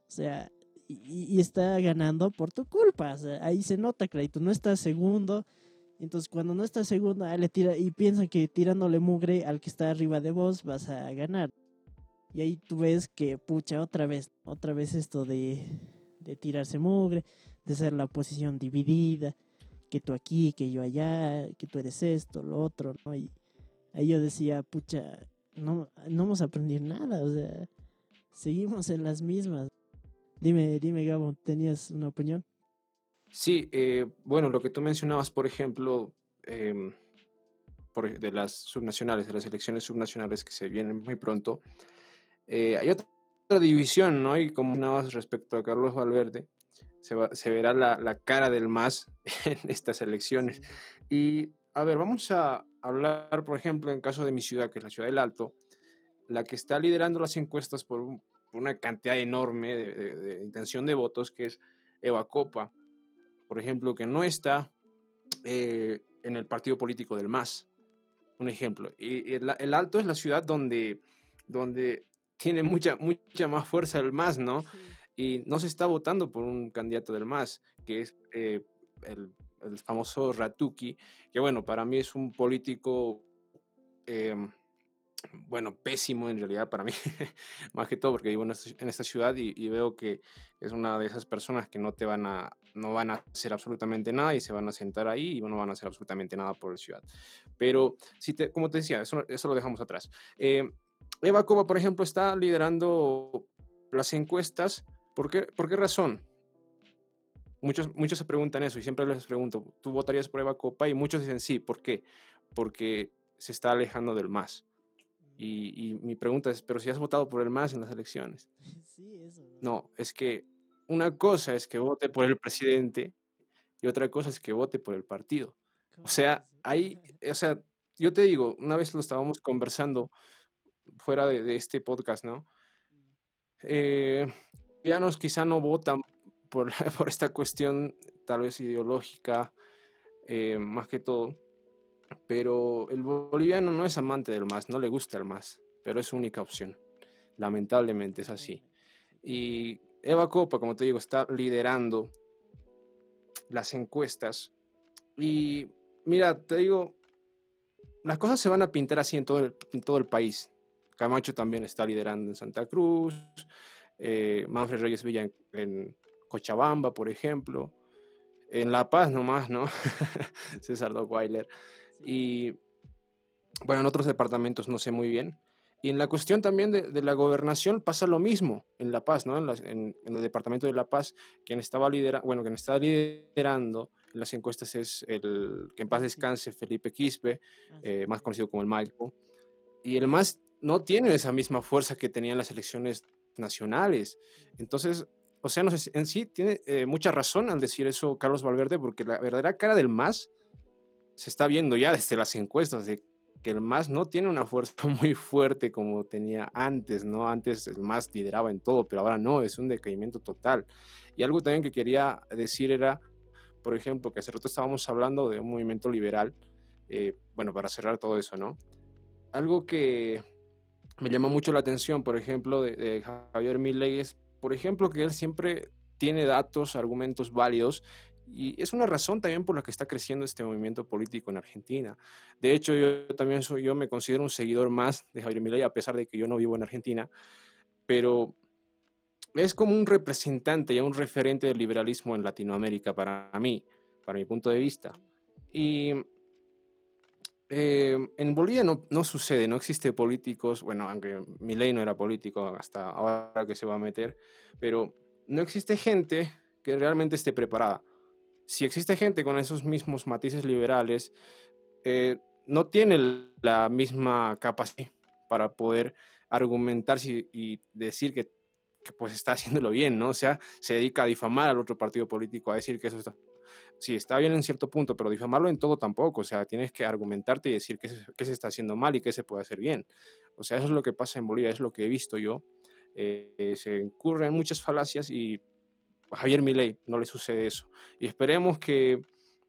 O sea, y, está ganando por tu culpa. O sea, ahí se nota, crédito. No está segundo. Entonces, cuando no está segundo, ah, le tira y piensan que tirándole mugre al que está arriba de vos vas a ganar. Y ahí tú ves que, pucha, otra vez, otra vez esto de, de tirarse mugre, de ser la oposición dividida, que tú aquí, que yo allá, que tú eres esto, lo otro, ¿no? Y ahí yo decía, pucha, no, no hemos aprendido nada, o sea, seguimos en las mismas. Dime, dime, Gabo, ¿tenías una opinión? Sí, eh, bueno, lo que tú mencionabas, por ejemplo, em, de las subnacionales, de las elecciones subnacionales que se vienen muy pronto, eh, hay otra división, ¿no? Y como más respecto a Carlos Valverde, se, verá la, la, cara del MAS <laughs> en estas elecciones. Y, a ver, vamos a hablar, por ejemplo, en caso de mi ciudad, que es la ciudad del Alto, la que está liderando las encuestas por un una cantidad enorme de, intención de votos, que es Eva Copa, por ejemplo, que no está eh, en el partido político del MAS. Un ejemplo. Y el, Alto es la ciudad donde, donde tiene mucha, mucha más fuerza el MAS, ¿no? Y no se está votando por un candidato del MAS, que es eh, el, el, famoso Ratuki, que bueno, para mí es un político em, bueno, pésimo en realidad para mí, <laughs> más que todo porque vivo en esta, ciudad y, veo que es una de esas personas que no te van a, no van a hacer absolutamente nada y se van a sentar ahí y no van a hacer absolutamente nada por la ciudad. Pero, si te, como te decía, eso, eso lo dejamos atrás. Eh, Eva Coba, por ejemplo, está liderando las encuestas. ¿Por qué, por qué razón? Muchos, muchos se preguntan eso y siempre les pregunto, ¿tú votarías por Eva Copa? Y muchos dicen sí, ¿por qué? Porque se está alejando del más. Y, mi pregunta es, pero si has votado por el MAS en las elecciones. <laughs> Sí, eso. No, es que una cosa es que vote por el presidente y otra cosa es que vote por el partido. O sea, ahí, o sea, yo te digo, una vez lo estábamos conversando fuera de, este podcast, ¿no? Mm. Eh, ya nos quizá no votan por, <laughs> por esta cuestión tal vez ideológica, eh, más que todo, pero el boliviano no es amante del MAS, no le gusta el MAS, pero es su única opción. Lamentablemente es así. Y Eva Copa, como te digo, está liderando las encuestas. Y mira, te digo, las cosas se van a pintar así en todo el, en todo el país. Camacho también está liderando en Santa Cruz, eh, Manfred Reyes Villa en, en, Cochabamba, por ejemplo, en La Paz nomás, ¿no? <laughs> César Dockweiler. Y bueno, en otros departamentos no sé muy bien. Y en la cuestión también de, la gobernación pasa lo mismo en La Paz, ¿no? En, el departamento de La Paz, quien estaba lidera, bueno, quien está liderando las encuestas es el que en paz descanse Felipe Quispe, eh, más conocido como el Maipo. Y el MAS no tiene esa misma fuerza que tenían las elecciones nacionales. Entonces, o sea, no sé, en sí tiene eh, mucha razón al decir eso Carlos Valverde, porque la verdadera cara del MAS se está viendo ya desde las encuestas de que el MAS no tiene una fuerza <laughs> muy fuerte como tenía antes, ¿no? Antes el MAS lideraba en todo, pero ahora no, es un decaimiento total. Y algo también que quería decir era, por ejemplo, que hace rato estábamos hablando de un movimiento liberal, eh, bueno, para cerrar todo eso, ¿no? Algo que me llama mucho la atención, por ejemplo, de, Javier Milei es, por ejemplo, que él siempre tiene datos, argumentos válidos y es una razón también por la que está creciendo este movimiento político en Argentina. De hecho, yo también soy, yo me considero un seguidor más de Javier Milei, a pesar de que yo no vivo en Argentina, pero es como un representante y un referente del liberalismo en Latinoamérica para mí, para mi punto de vista. Y eh, en Bolivia no, no, sucede, no existe políticos, bueno, aunque Milei no era político hasta ahora que se va a meter, pero no existe gente que realmente esté preparada si existe gente con esos mismos matices liberales, eh, no tiene la misma capacidad para poder argumentar y decir que, pues está <laughs> haciéndolo bien, ¿no? O sea, se dedica a difamar al otro partido político, a decir que eso está... Sí, está bien en cierto punto, pero difamarlo en todo tampoco. O sea, tienes que argumentarte y decir qué se, está haciendo mal y qué se puede hacer bien. O sea, eso es lo que pasa en Bolivia, es lo que he visto yo. Eh, se incurren muchas falacias y Javier Milei no le sucede eso. Y esperemos que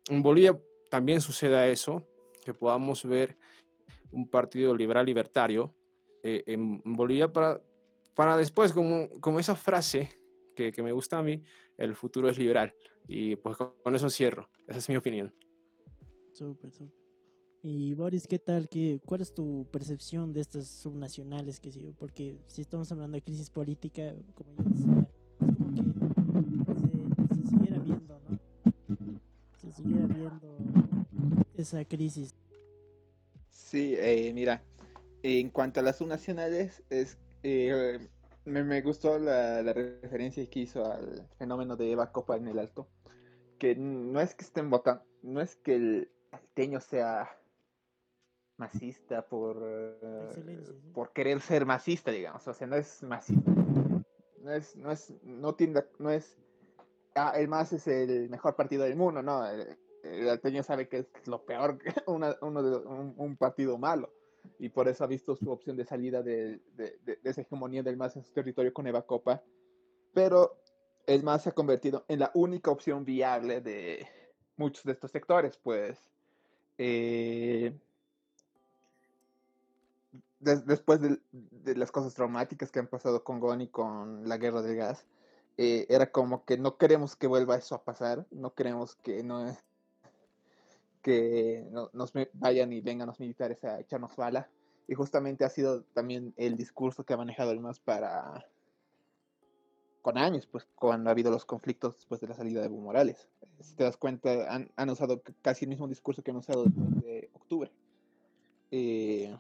en Bolivia también suceda eso, que podamos ver un partido liberal libertario eh, en Bolivia para, para después, como, como esa frase que, que, me gusta a mí, el futuro es liberal. Y pues con, eso cierro. Esa es mi opinión. Súper, súper. Y Boris, ¿qué tal? ¿Qué, ¿Cuál es tu percepción de estas subnacionales que? Porque si estamos hablando de crisis política, como yo decía, esa crisis. Sí, eh, mira, en cuanto a las subnacionales, es, eh, me, gustó la, referencia que hizo al fenómeno de Eva Copa en el Alto, que no es que estén votando, no es que el alteño sea masista por, por querer ser masista, digamos, o sea, no es masista, no es, no es, no tiende, no es ah, el MAS es el mejor partido del mundo, no, el, alteño sabe que es lo peor, <laughs> una, uno de, un, partido malo, y por eso ha visto su opción de salida de, de, esa hegemonía del MAS en su territorio con Eva Copa, pero el MAS se ha convertido en la única opción viable de muchos de estos sectores, pues. Eh, después de, las cosas traumáticas que han pasado con Goni con la guerra del gas, eh, era como que no queremos que vuelva eso a pasar, no queremos que no que nos vayan y vengan los militares a echarnos bala. Y justamente ha sido también el discurso que ha manejado el MAS para con años, pues cuando ha habido los conflictos después de la salida de Evo Morales. Si te das cuenta, han, han usado casi el mismo discurso que han usado después de octubre. Eh,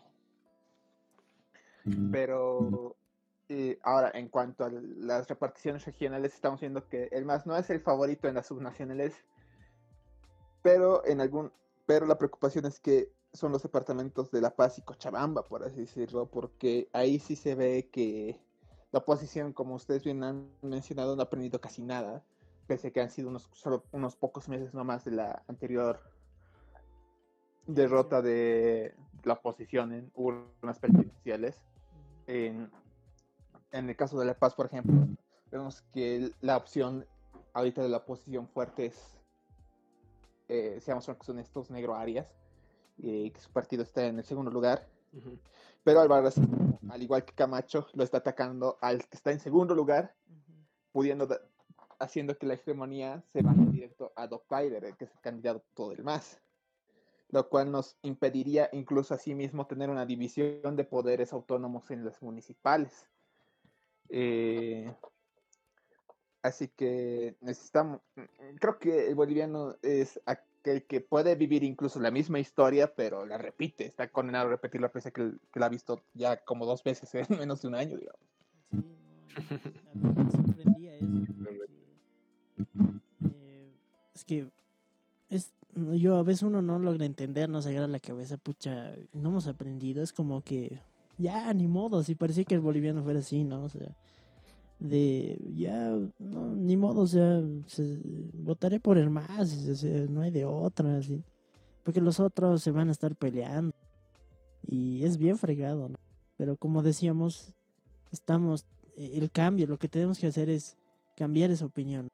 pero y ahora, en cuanto a las reparticiones regionales, estamos viendo que el MAS no es el favorito en las subnacionales, pero en algún, pero la preocupación es que son los departamentos de La Paz y Cochabamba, por así decirlo, porque ahí sí se ve que la oposición, como ustedes bien han mencionado, no ha aprendido casi nada, pese a que han sido unos, solo unos pocos meses nomás de la anterior derrota de la oposición en urnas presidenciales. En, en el caso de La Paz, por ejemplo, vemos que la opción ahorita de la oposición fuerte es, eh, seamos honestos, Negro Arias, y que su partido está en el segundo lugar. Pero Álvarez, al igual que Camacho, lo está atacando al que está en segundo lugar, pudiendo haciendo que la hegemonía se vaya directo a Doc Biden, que es el candidato del MAS, lo cual nos impediría incluso a sí mismo tener una división de poderes autónomos en las municipales. Eh, así que necesitamos, creo que el boliviano es que, que puede vivir incluso la misma historia, pero la repite, está condenado a repetir la pieza que, que la ha visto ya como dos veces en <laughs> menos de un año, digamos. Sí, no, me sorprendía eso. eh, es que es, yo a veces uno no logra entender, no se agarra la cabeza, pucha, no hemos aprendido, es como que ya ni modo, si parecía que el boliviano fuera así, ¿no? O sea, de ya, no, ni modo, o sea, se- votaré por el más, no hay de otra, así, porque los otros se van a estar peleando y es bien fregado. Pero como decíamos, estamos, eh, el cambio, lo que tenemos que hacer es cambiar esa opinión.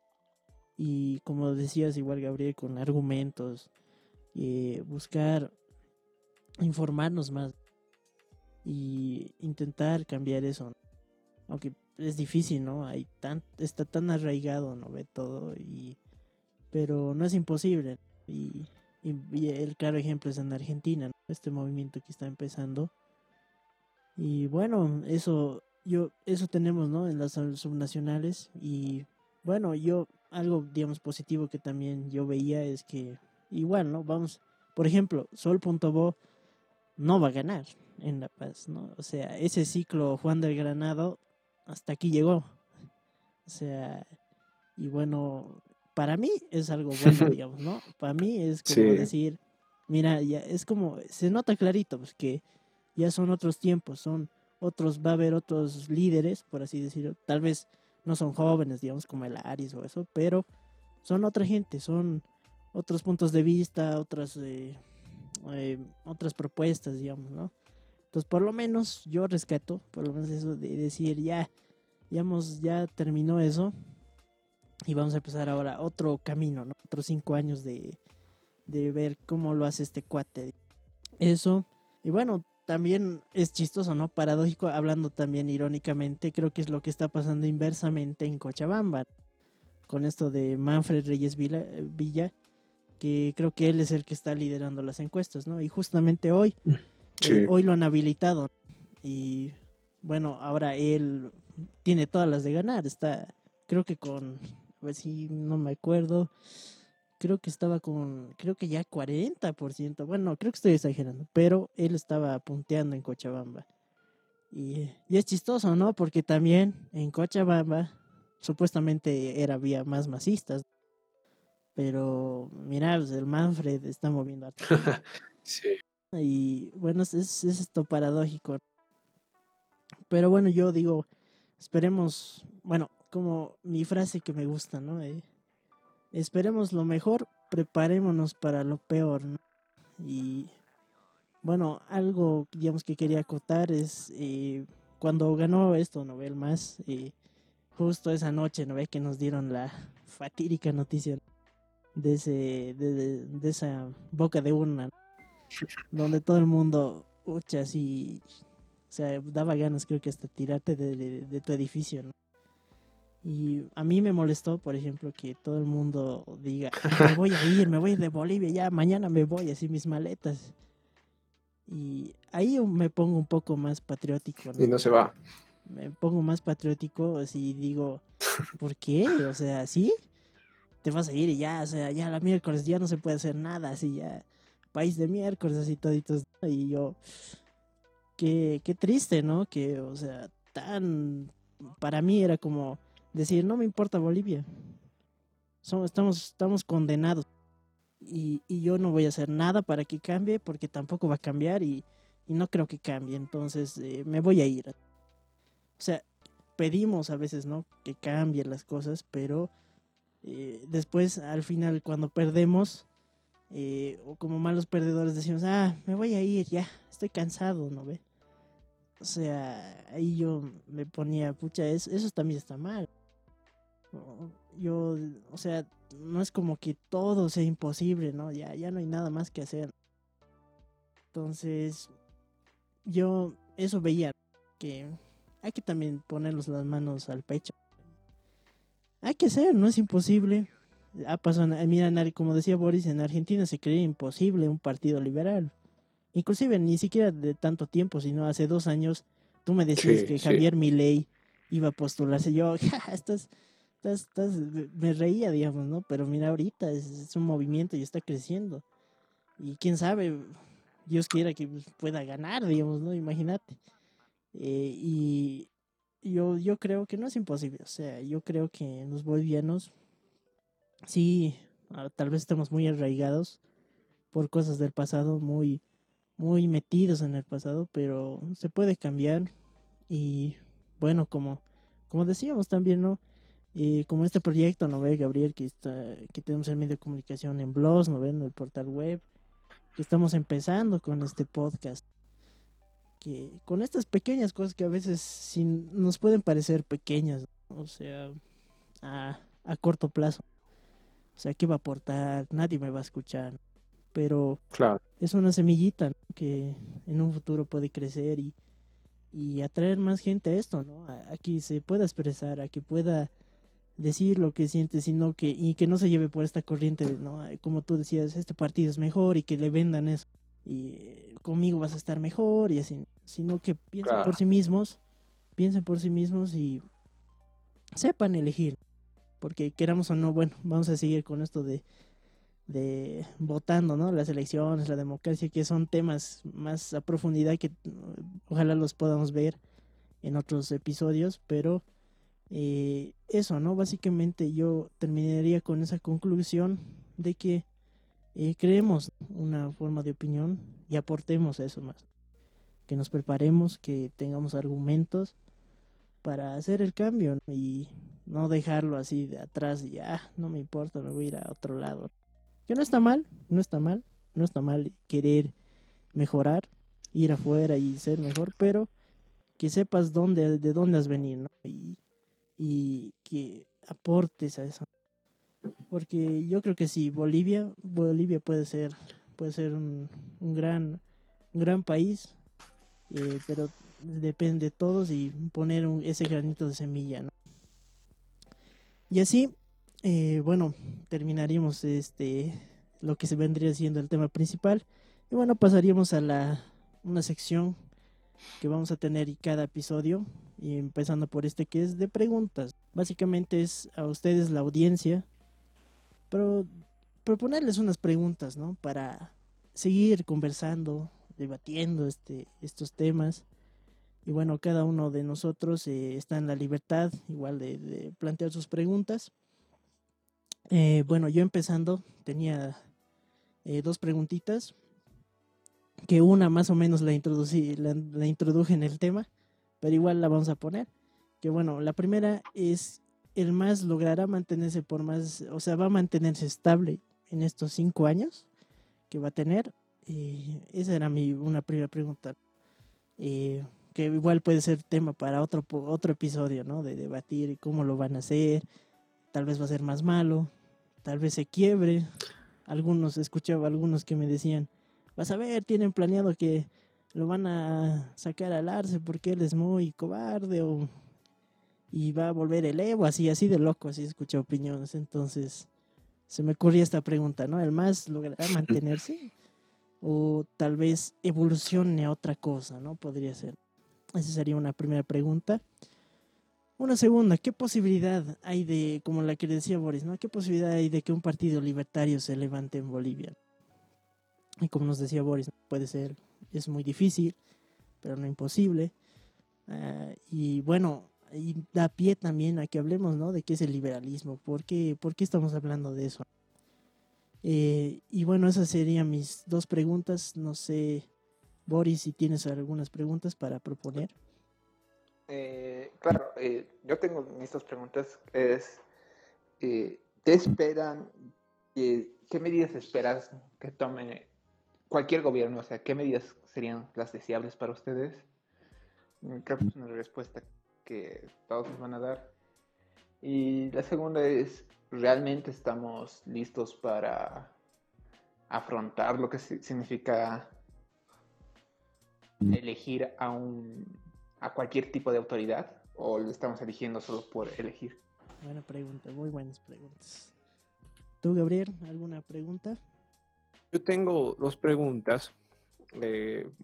Y como decías igual Gabriel, con argumentos, eh, buscar informarnos más y intentar cambiar eso. Aunque es difícil, ¿no? Hay tan, está tan arraigado, ¿no? Ve todo y pero no es imposible. Y, el claro ejemplo es en Argentina, ¿no? este movimiento que está empezando. Y bueno, eso yo eso tenemos, ¿no? En las sub- subnacionales y bueno, yo algo digamos positivo que también yo veía es que igual, ¿no? Vamos, por ejemplo, Sol.bo no va a ganar en La Paz, ¿no? O sea, ese ciclo Juan del Granado hasta aquí llegó. O sea, y bueno, para mí es algo bueno, <laughs> digamos, ¿no? Para mí es como Sí. decir, mira, ya es como, se nota clarito, pues que ya son otros tiempos, son otros, va a haber otros líderes, por así decirlo, tal vez no son jóvenes, digamos, como el Aris o eso, pero son otra gente, son otros puntos de vista, otras, eh, eh, otras propuestas, digamos, ¿no? Entonces, por lo menos yo rescato, por lo menos eso de decir, ya, ya, hemos, ya terminó eso y vamos a empezar ahora otro camino, ¿no? Otros cinco años de, de ver cómo lo hace este cuate. Eso, y bueno, también es chistoso, ¿no? Paradójico, hablando también irónicamente, creo que es lo que está pasando inversamente en Cochabamba, con esto de Manfred Reyes Villa, que creo que él es el que está liderando las encuestas, ¿no? Y justamente hoy, Sí. eh, hoy lo han habilitado. Y bueno, ahora él tiene todas las de ganar. Está, creo que con, a ver si no me acuerdo, creo que estaba con, creo que ya 40%. Bueno, creo que estoy exagerando, pero él estaba punteando en Cochabamba. Y, y es chistoso, ¿no? Porque también en Cochabamba supuestamente era vía más masistas. Pero mira, pues, el Manfred está moviendo a <laughs> Sí. Y bueno, es, es es esto paradójico. Pero bueno, yo digo, esperemos, bueno, como mi frase que me gusta, ¿no? Esperemos lo mejor, preparémonos para lo peor. Y bueno, algo, digamos, que quería acotar es eh, cuando ganó esto, ¿no? ve? El más, eh, justo esa noche, ¿no ve? Que nos dieron la fatídica noticia de, ese, de, esa boca de urna. Donde todo el mundo, ucha, o sea, daba ganas creo que hasta tirarte de, de- de tu edificio, ¿no? Y a mí me molestó, por ejemplo, que todo el mundo diga, "Ah, me voy a ir, me voy de Bolivia, ya mañana me voy, así mis maletas. Y ahí me pongo un poco más patriótico, Y no se va. me pongo más patriótico, así digo, ¿por qué? O sea, ¿sí? Te vas a ir y ya, o sea, ya la miércoles ya no se puede hacer nada, así ya, país de miércoles, así toditos. Y yo, qué, qué triste, ¿no? Que, o sea, tan, para mí era como decir, no me importa Bolivia. Somos, estamos, estamos condenados. Y, y yo no voy a hacer nada para que cambie, porque tampoco va a cambiar y, y no creo que cambie. Entonces, eh, me voy a ir. O sea, pedimos a veces, ¿no? Que cambien las cosas, pero eh, después, al final, cuando perdemos, eh, o como malos perdedores, decimos, ah, me voy a ir, ya, estoy cansado, ¿no ve? O sea, ahí yo me ponía, pucha, es- eso también está mal. Yo, o sea, no es como que todo sea imposible, ¿no? Ya, ya no hay nada más que hacer. Entonces, yo eso veía, que hay que también ponernos las manos al pecho. Hay que hacer, no es imposible. Ha pasado, en- mira, como decía Boris, en Argentina se creía imposible un partido liberal. Inclusive ni siquiera de tanto tiempo, sino hace dos años tú me decías Sí, que sí. Javier Milei iba a postularse. Yo, <laughs> "Ja, estás, estás, estás, me reía, digamos, ¿no? Pero mira, ahorita es, un movimiento y está creciendo. Y quién sabe, Dios quiera que pueda ganar, digamos, ¿no? Imagínate. Eh, y yo, yo creo que no es imposible. O sea, yo creo que los bolivianos, sí, ah, tal vez estamos muy arraigados por cosas del pasado, muy, muy metidos en el pasado, pero se puede cambiar. Y bueno, como, como decíamos también, ¿no? Y como este proyecto, ¿no ve, Gabriel? Que, está, que tenemos el medio de comunicación en blogs, ¿no ven? El portal web. Que estamos empezando con este podcast. Que con estas pequeñas cosas que a veces sin, nos pueden parecer pequeñas, o sea, a, a corto plazo. O sea, ¿qué va a aportar? Nadie me va a escuchar. Pero claro. es una semillita que en un futuro puede crecer y, y atraer más gente a esto, ¿no? A, a que se pueda expresar, a que pueda decir lo que siente, sino que, y que no se lleve por esta corriente, ¿no? Como tú decías, este partido es mejor y que le vendan eso, y eh, conmigo vas a estar mejor y así, sino que piensen por sí mismos, piensen por sí mismos y sepan elegir, porque queramos o no, bueno, vamos a seguir con esto de, de votando, ¿no? Las elecciones, la democracia, que son temas más a profundidad que ojalá los podamos ver en otros episodios, pero eh, eso, ¿no? Básicamente yo terminaría con esa conclusión de que eh, creemos una forma de opinión y aportemos eso más. Que nos preparemos, que tengamos argumentos para hacer el cambio y no dejarlo así de atrás y ya, ah, no me importa, me voy a ir a otro lado. Que no está mal, no está mal, no está mal querer mejorar, ir afuera y ser mejor, pero que sepas dónde, de dónde has venido. Y y que aportes a eso. Porque yo creo que sí, Bolivia, Bolivia puede ser, puede ser un, un gran, un gran país, eh, pero depende de todos y poner ese granito de semilla, ¿no? Y así, eh, bueno, terminaríamos este lo que se vendría siendo el tema principal. Y bueno, pasaríamos a la una sección que vamos a tener cada episodio y empezando por este que es de preguntas. Básicamente es a ustedes la audiencia, pero proponerles unas preguntas, ¿no? Para seguir conversando, debatiendo este, estos temas. Y bueno, cada uno de nosotros eh, está en la libertad igual de, plantear sus preguntas. Eh, bueno, yo empezando tenía eh, dos preguntitas, que una más o menos la, introducí, la introduje en el tema pero igual la vamos a poner. Que bueno, la primera es el más logrará mantenerse por más, o sea, va a mantenerse estable en estos cinco años que va a tener. Y esa era mi una primera pregunta. Que igual puede ser tema para otro, otro episodio, ¿no? De debatir cómo lo van a hacer. Tal vez va a ser más malo, tal vez se quiebre. Algunos, escuchaba algunos que me decían, vas a ver, tienen planeado que lo van a sacar al arce porque él es muy cobarde o y va a volver el Evo, así, así de loco, así escuché opiniones. Entonces, se me ocurría esta pregunta, ¿no? ¿El más logrará mantenerse? <laughs> O tal vez evolucione a otra cosa, ¿no? Podría ser. Esa sería una primera pregunta. Una segunda, ¿qué posibilidad hay de, como la que decía Boris, ¿no? ¿Qué posibilidad hay de que un partido libertario se levante en Bolivia? Y como nos decía Boris, puede ser es muy difícil, pero no imposible. Ah, y bueno, y da pie también a que hablemos, ¿no? De qué es el liberalismo, por qué, por qué estamos hablando de eso. Eh, y bueno, esas serían mis dos preguntas. No sé, Boris, si tienes algunas preguntas para proponer. Eh, claro, eh, yo tengo dos preguntas. Es, ¿te esperan? ¿Qué medidas esperas que tome cualquier gobierno? O sea, ¿qué medidas serían las deseables para ustedes? Mm, creo que es una respuesta que todos nos van a dar. Y la segunda es, ¿realmente estamos listos para afrontar lo que significa elegir a, un, a cualquier tipo de autoridad? ¿O lo estamos eligiendo solo por elegir? Buena pregunta, muy buenas preguntas. ¿Tú, Gabriel, alguna pregunta? Yo tengo dos preguntas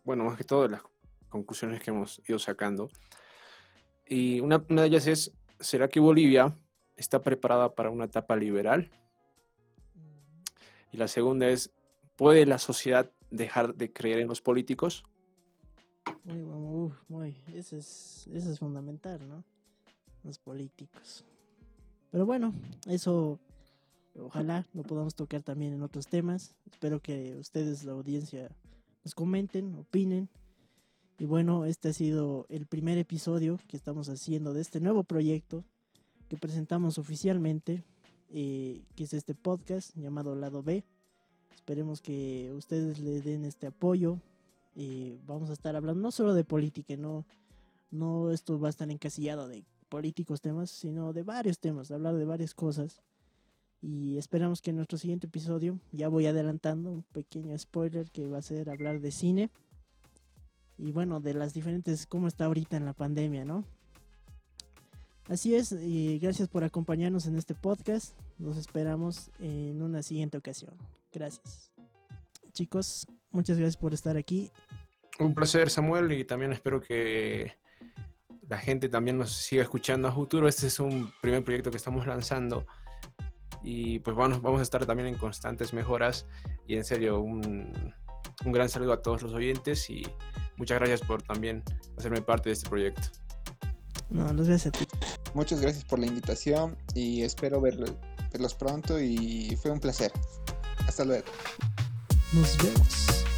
bueno, más que todo las conclusiones que hemos ido sacando. Y una, de ellas es, ¿será que Bolivia está preparada para una etapa liberal. Y la segunda es, ¿puede la sociedad dejar de creer en los políticos? Muy, muy, muy. Eso es, eso es fundamental, ¿no? Los políticos. Pero bueno, eso ojalá lo podamos tocar también en otros temas. Espero que ustedes, la audiencia, nos comenten, opinen. Y bueno, este ha sido el primer episodio que estamos haciendo de este nuevo proyecto que presentamos oficialmente, eh, que es este podcast llamado Lado B. Esperemos que ustedes le den este apoyo. Y vamos a estar hablando no solo de política, no, no esto va a estar encasillado de políticos temas, sino de varios temas, hablar de varias cosas. Y esperamos que en nuestro siguiente episodio, ya voy adelantando un pequeño spoiler que va a ser hablar de cine. Y bueno, de las diferentes, cómo está ahorita en la pandemia, ¿no? Así es, y gracias por acompañarnos en este podcast. Nos esperamos en una siguiente ocasión. Gracias. Chicos, muchas gracias por estar aquí. Un placer, Samuel, y también espero que la gente también nos siga escuchando a futuro. Este es un primer proyecto que estamos lanzando y pues bueno, vamos a estar también en constantes mejoras y en serio un, un gran saludo a todos los oyentes y muchas gracias por también hacerme parte de este proyecto. No, los gracias a ti. Muchas gracias por la invitación y espero verlos, verlos pronto y fue un placer. Hasta luego. Nos vemos.